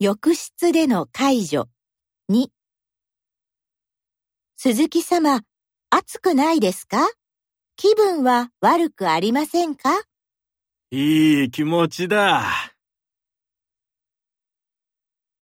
浴室での解除。2。鈴木様、暑くないですか？気分は悪くありませんか？いい気持ちだ。